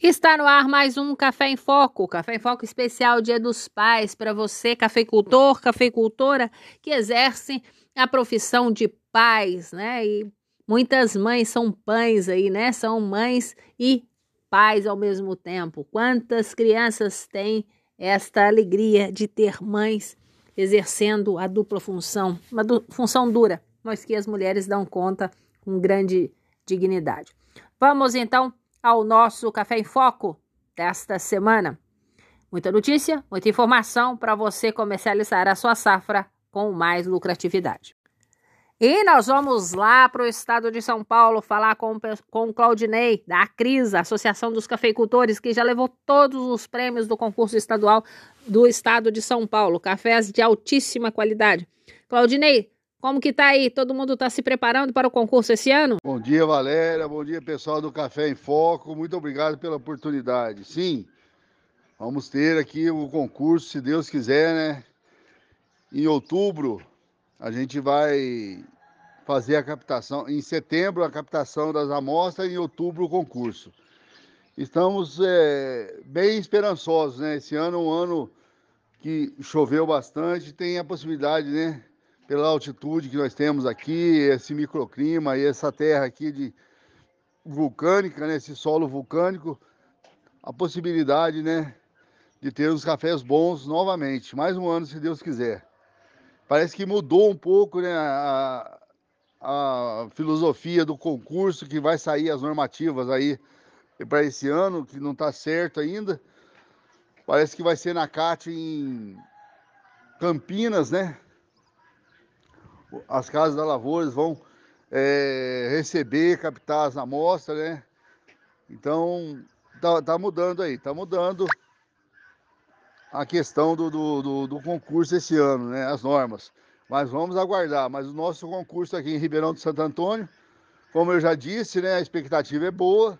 Está no ar mais um Café em Foco, Café em Foco especial Dia dos Pais, para você, cafeicultor, cafeicultora, que exerce a profissão de pais, né? E muitas mães são pães aí, né? São mães e pais ao mesmo tempo. Quantas crianças têm esta alegria de ter mães exercendo a dupla função, uma du função dura, mas que as mulheres dão conta com grande dignidade. Vamos então ao nosso Café em Foco desta semana. Muita notícia, muita informação para você comercializar a sua safra com mais lucratividade. E nós vamos lá para o estado de São Paulo falar com, com o Claudinei, da Acris, Associação dos Cafeicultores, que já levou todos os prêmios do concurso estadual do estado de São Paulo, cafés de altíssima qualidade. Claudinei, como que tá aí? Todo mundo está se preparando para o concurso esse ano? Bom dia, Valéria. Bom dia, pessoal do Café em Foco. Muito obrigado pela oportunidade. Sim, vamos ter aqui o concurso, se Deus quiser, né? Em outubro, a gente vai fazer a captação. Em setembro, a captação das amostras, e em outubro, o concurso. Estamos é, bem esperançosos, né? Esse ano é um ano que choveu bastante, tem a possibilidade, né? Pela altitude que nós temos aqui, esse microclima e essa terra aqui de vulcânica, né, esse solo vulcânico, a possibilidade, né, de ter os cafés bons novamente, mais um ano se Deus quiser. Parece que mudou um pouco, né, a, a filosofia do concurso que vai sair as normativas aí para esse ano, que não está certo ainda. Parece que vai ser na CAT em Campinas, né? As casas da lavouras vão é, receber, captar as amostras, né? Então, tá, tá mudando aí, tá mudando a questão do, do, do, do, concurso esse ano, né? As normas. Mas vamos aguardar. Mas o nosso concurso aqui em Ribeirão de Santo Antônio, como eu já disse, né? A expectativa é boa.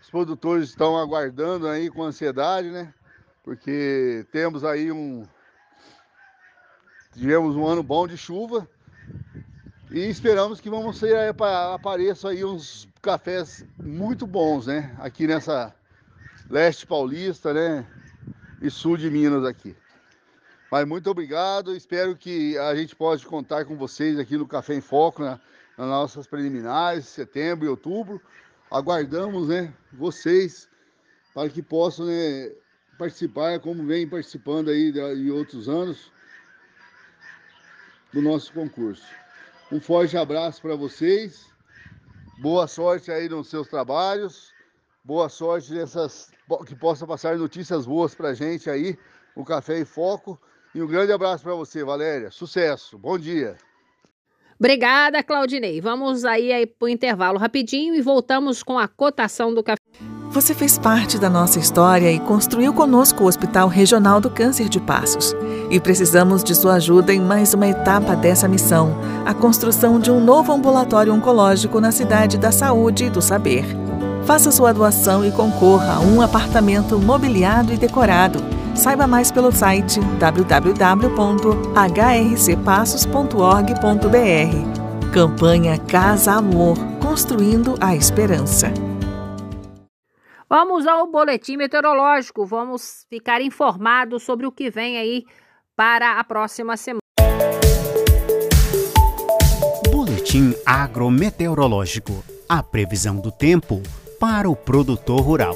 Os produtores estão aguardando aí com ansiedade, né? Porque temos aí um. Tivemos um ano bom de chuva e esperamos que vamos ser apareçam aí uns cafés muito bons, né? Aqui nessa leste paulista, né? E sul de Minas aqui. Mas muito obrigado, espero que a gente possa contar com vocês aqui no Café em Foco, né? nas nossas preliminares, setembro e outubro. Aguardamos, né, vocês para que possam né, participar, como vem participando aí de outros anos, do nosso concurso. Um forte abraço para vocês. Boa sorte aí nos seus trabalhos. Boa sorte nessas que possa passar notícias boas para gente aí, o Café em Foco. E um grande abraço para você, Valéria. Sucesso. Bom dia. Obrigada, Claudinei. Vamos aí, aí para o intervalo rapidinho e voltamos com a cotação do café. Você fez parte da nossa história e construiu conosco o Hospital Regional do Câncer de Passos e precisamos de sua ajuda em mais uma etapa dessa missão a construção de um novo ambulatório oncológico na cidade da saúde e do saber. Faça sua doação e concorra a um apartamento mobiliado e decorado. Saiba mais pelo site www.hrcpassos.org.br. Campanha Casa Amor Construindo a Esperança. Vamos ao boletim meteorológico. Vamos ficar informados sobre o que vem aí para a próxima semana. Boletim agrometeorológico. A previsão do tempo para o produtor rural.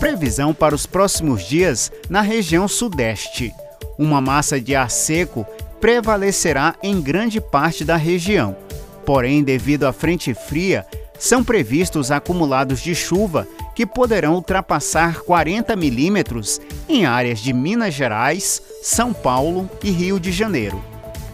Previsão para os próximos dias na região sudeste. Uma massa de ar seco prevalecerá em grande parte da região. Porém, devido à frente fria, são previstos acumulados de chuva que poderão ultrapassar 40 milímetros em áreas de Minas Gerais, São Paulo e Rio de Janeiro.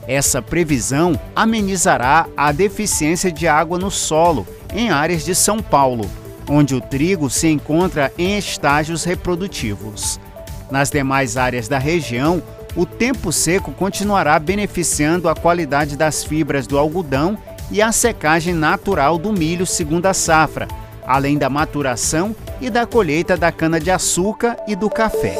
Essa previsão amenizará a deficiência de água no solo em áreas de São Paulo, onde o trigo se encontra em estágios reprodutivos. Nas demais áreas da região, o tempo seco continuará beneficiando a qualidade das fibras do algodão e a secagem natural do milho segundo a safra, além da maturação e da colheita da cana-de-açúcar e do café.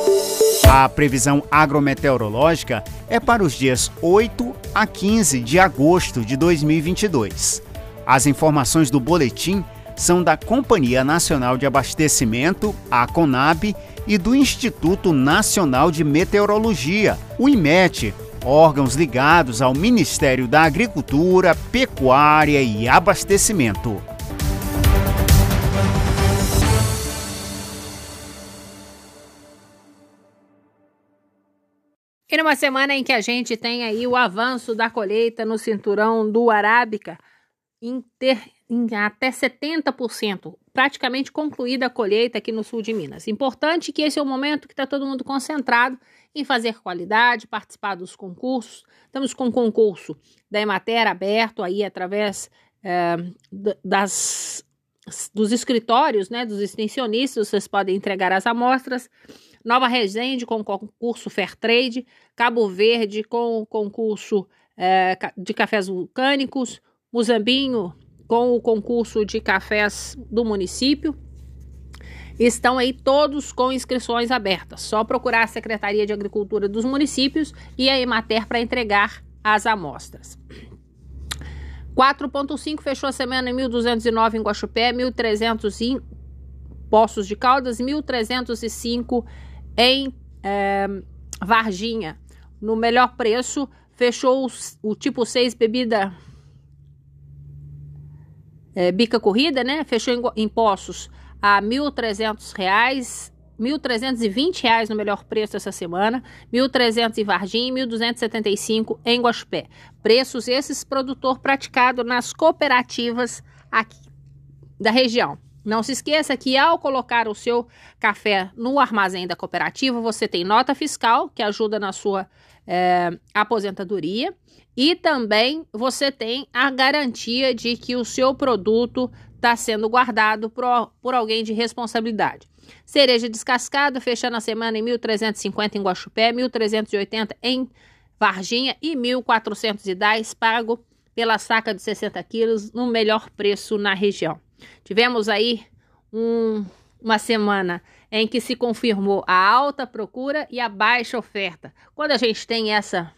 A previsão agrometeorológica é para os dias 8 a 15 de agosto de 2022. As informações do boletim são da Companhia Nacional de Abastecimento, a CONAB, e do Instituto Nacional de Meteorologia, o IMET, órgãos ligados ao Ministério da Agricultura, Pecuária e Abastecimento. E numa semana em que a gente tem aí o avanço da colheita no cinturão do Arábica, em, ter, em até 70%, praticamente concluída a colheita aqui no sul de Minas. Importante que esse é o momento que está todo mundo concentrado em fazer qualidade, participar dos concursos. Estamos com o concurso da Emater aberto aí através é, das, dos escritórios, né, dos extensionistas, vocês podem entregar as amostras. Nova Resende com o concurso Fair Trade, Cabo Verde com o concurso é, de cafés vulcânicos, Muzambinho com o concurso de cafés do município. Estão aí todos com inscrições abertas. Só procurar a Secretaria de Agricultura dos municípios e a Emater para entregar as amostras. 4.5 fechou a semana em 1.209 em Guaxupé, 1.300 em Poços de Caldas, 1.305 em é, Varginha. No melhor preço, fechou o, o tipo 6 bebida é, bica corrida, né? Fechou em, em Poços a R$ 1.300, R$ 1.320 no melhor preço essa semana, R$ 1.300 em Varginha e R$ 1.275 em Guaxupé. Preços esses produtor praticado nas cooperativas aqui da região. Não se esqueça que ao colocar o seu café no armazém da cooperativa, você tem nota fiscal que ajuda na sua é, aposentadoria e também você tem a garantia de que o seu produto está sendo guardado por, por alguém de responsabilidade. Cereja descascada, fechando a semana em 1.350 em Guaxupé, 1.380 em Varginha e 1.410 pago pela saca de 60 quilos no melhor preço na região. Tivemos aí um, uma semana em que se confirmou a alta procura e a baixa oferta. Quando a gente tem essa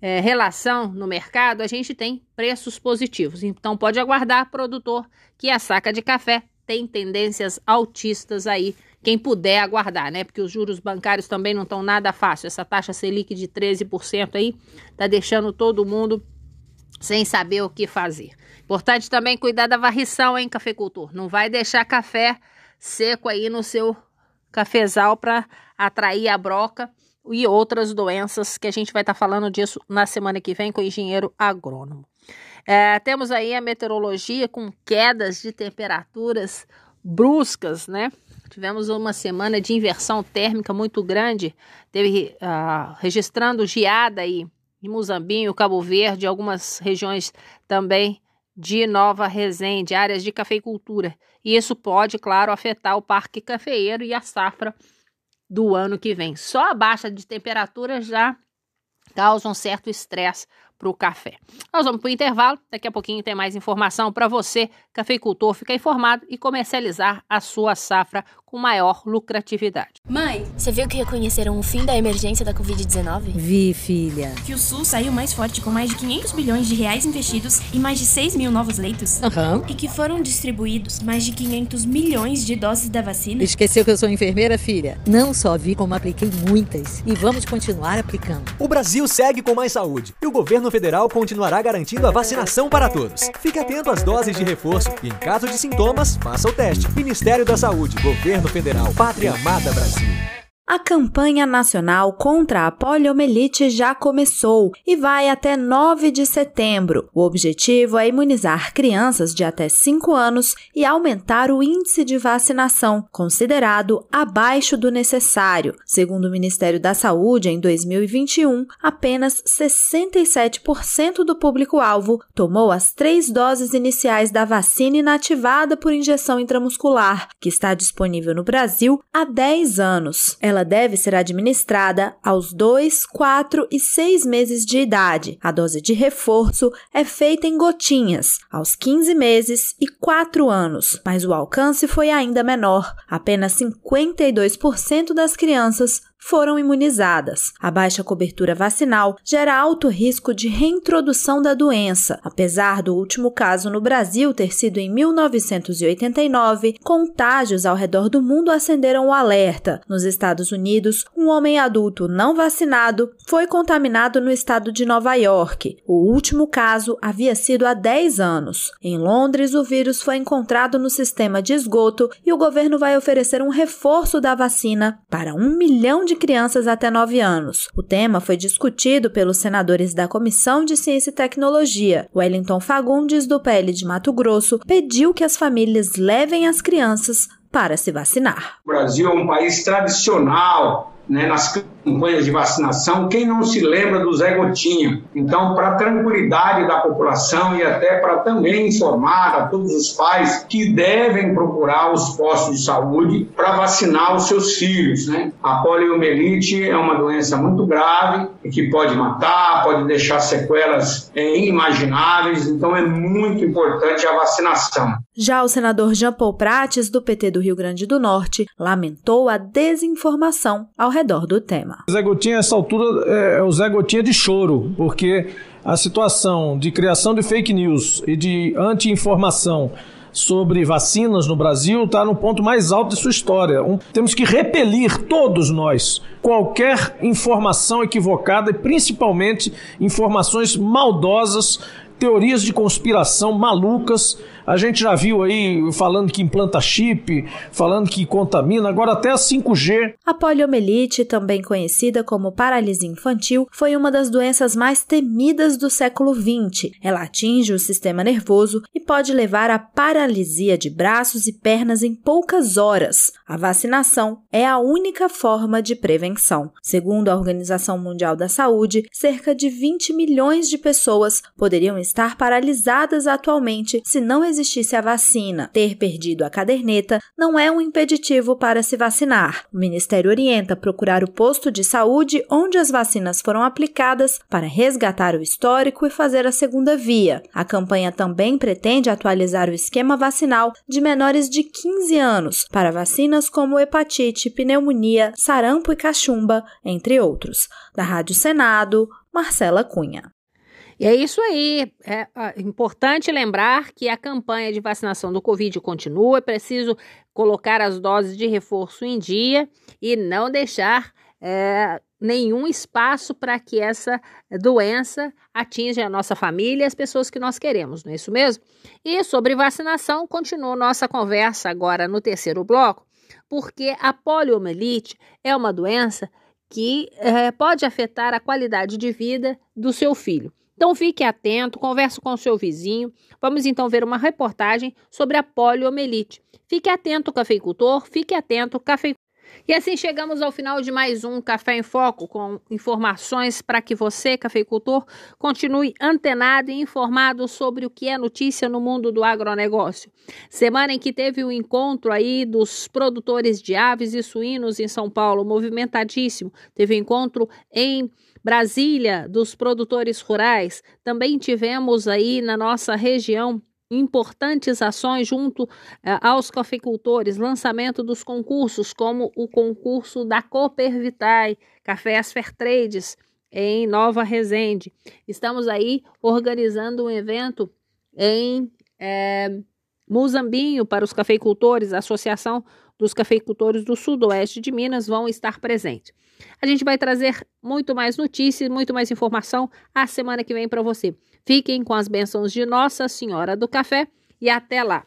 é, relação no mercado, a gente tem preços positivos. Então, pode aguardar, produtor, que a saca de café tem tendências altistas aí. Quem puder aguardar, né? Porque os juros bancários também não estão nada fácil. Essa taxa Selic de 13% aí tá deixando todo mundo sem saber o que fazer. Importante também cuidar da varrição, hein, cafeicultor? Não vai deixar café seco aí no seu cafezal para atrair a broca e outras doenças que a gente vai estar tá falando disso na semana que vem com o engenheiro agrônomo. É, temos aí a meteorologia com quedas de temperaturas bruscas, né? Tivemos uma semana de inversão térmica muito grande, teve uh, registrando geada aí em Muzambinho, Cabo Verde, algumas regiões também de Nova Resende, áreas de cafeicultura. E isso pode, claro, afetar o parque cafeeiro e a safra do ano que vem. Só a baixa de temperatura já causa um certo estresse para o café. Nós vamos para o intervalo, daqui a pouquinho tem mais informação para você, cafeicultor, ficar informado e comercializar a sua safra com maior lucratividade. Mãe, você viu que reconheceram o fim da emergência da Covid-19? Vi, filha. Que o SUS saiu mais forte com mais de 500 bilhões de reais investidos e mais de 6 mil novos leitos? Aham. Uhum. E que foram distribuídos mais de 500 milhões de doses da vacina? Esqueceu que eu sou enfermeira, filha? Não só vi como apliquei muitas e vamos continuar aplicando. O Brasil segue com mais saúde e o governo federal continuará garantindo a vacinação para todos. Fique atento às doses de reforço e, em caso de sintomas, faça o teste. Ministério da Saúde, Governo Governo Federal. Pátria Amada Brasil. A campanha nacional contra a poliomielite já começou e vai até 9 de setembro. O objetivo é imunizar crianças de até 5 anos e aumentar o índice de vacinação, considerado abaixo do necessário. Segundo o Ministério da Saúde, em 2021, apenas 67% do público-alvo tomou as três doses iniciais da vacina inativada por injeção intramuscular, que está disponível no Brasil há 10 anos. Ela ela deve ser administrada aos 2, 4 e 6 meses de idade. A dose de reforço é feita em gotinhas, aos 15 meses e 4 anos, mas o alcance foi ainda menor. Apenas 52% das crianças foram imunizadas. A baixa cobertura vacinal gera alto risco de reintrodução da doença. Apesar do último caso no Brasil ter sido em 1989, contágios ao redor do mundo acenderam o alerta. Nos Estados Unidos, um homem adulto não vacinado foi contaminado no estado de Nova York. O último caso havia sido há 10 anos. Em Londres, o vírus foi encontrado no sistema de esgoto e o governo vai oferecer um reforço da vacina para um milhão de crianças até 9 anos. O tema foi discutido pelos senadores da Comissão de Ciência e Tecnologia. Wellington Fagundes, do PL de Mato Grosso, pediu que as famílias levem as crianças para se vacinar. O Brasil é um país tradicional né, nas campanhas de vacinação, quem não se lembra do Zé Gotinha? Então, para tranquilidade da população e até para também informar a todos os pais que devem procurar os postos de saúde para vacinar os seus filhos. Né? A poliomielite é uma doença muito grave e que pode matar, pode deixar sequelas é, inimagináveis, então é muito importante a vacinação. Já o senador Jean Paul Prates, do PT do Rio Grande do Norte, lamentou a desinformação ao redor do tema. Zé Gotinha, essa altura, é, é o Zé Gotinha de choro, porque a situação de criação de fake news e de anti-informação sobre vacinas no Brasil está no ponto mais alto de sua história. Um, temos que repelir, todos nós, qualquer informação equivocada e principalmente informações maldosas, teorias de conspiração malucas a gente já viu aí falando que implanta chip, falando que contamina, agora até a 5G. A poliomielite, também conhecida como paralisia infantil, foi uma das doenças mais temidas do século XX. Ela atinge o sistema nervoso e pode levar à paralisia de braços e pernas em poucas horas. A vacinação é a única forma de prevenção. Segundo a Organização Mundial da Saúde, cerca de 20 milhões de pessoas poderiam estar paralisadas atualmente se não existisse existisse a vacina. Ter perdido a caderneta não é um impeditivo para se vacinar. O Ministério orienta procurar o posto de saúde onde as vacinas foram aplicadas para resgatar o histórico e fazer a segunda via. A campanha também pretende atualizar o esquema vacinal de menores de 15 anos para vacinas como hepatite, pneumonia, sarampo e cachumba, entre outros. Da Rádio Senado, Marcela Cunha. E é isso aí. É, importante lembrar que a campanha de vacinação do Covid continua. É preciso colocar as doses de reforço em dia e não deixar é, nenhum espaço para que essa doença atinja a nossa família e as pessoas que nós queremos, não é isso mesmo? E sobre vacinação, continua nossa conversa agora no terceiro bloco, porque a poliomielite é uma doença que é, pode afetar a qualidade de vida do seu filho. Então fique atento, converse com o seu vizinho. Vamos então ver uma reportagem sobre a poliomielite. Fique atento, cafeicultor, fique atento, cafeicultor. E assim chegamos ao final de mais um Café em Foco, com informações para que você, cafeicultor, continue antenado e informado sobre o que é notícia no mundo do agronegócio. Semana em que teve o encontro aí dos produtores de aves e suínos em São Paulo, movimentadíssimo. Teve encontro em Brasília, dos produtores rurais. Também tivemos aí na nossa região importantes ações junto eh, aos cafeicultores, lançamento dos concursos, como o concurso da Cooper Vitae, Cafés Fairtrades, em Nova Resende. Estamos aí organizando um evento em é, Muzambinho para os cafeicultores, a Associação dos Cafeicultores do Sudoeste de Minas vão estar presentes. A gente vai trazer muito mais notícias, muito mais informação a semana que vem para você. Fiquem com as bênçãos de Nossa Senhora do Café e até lá!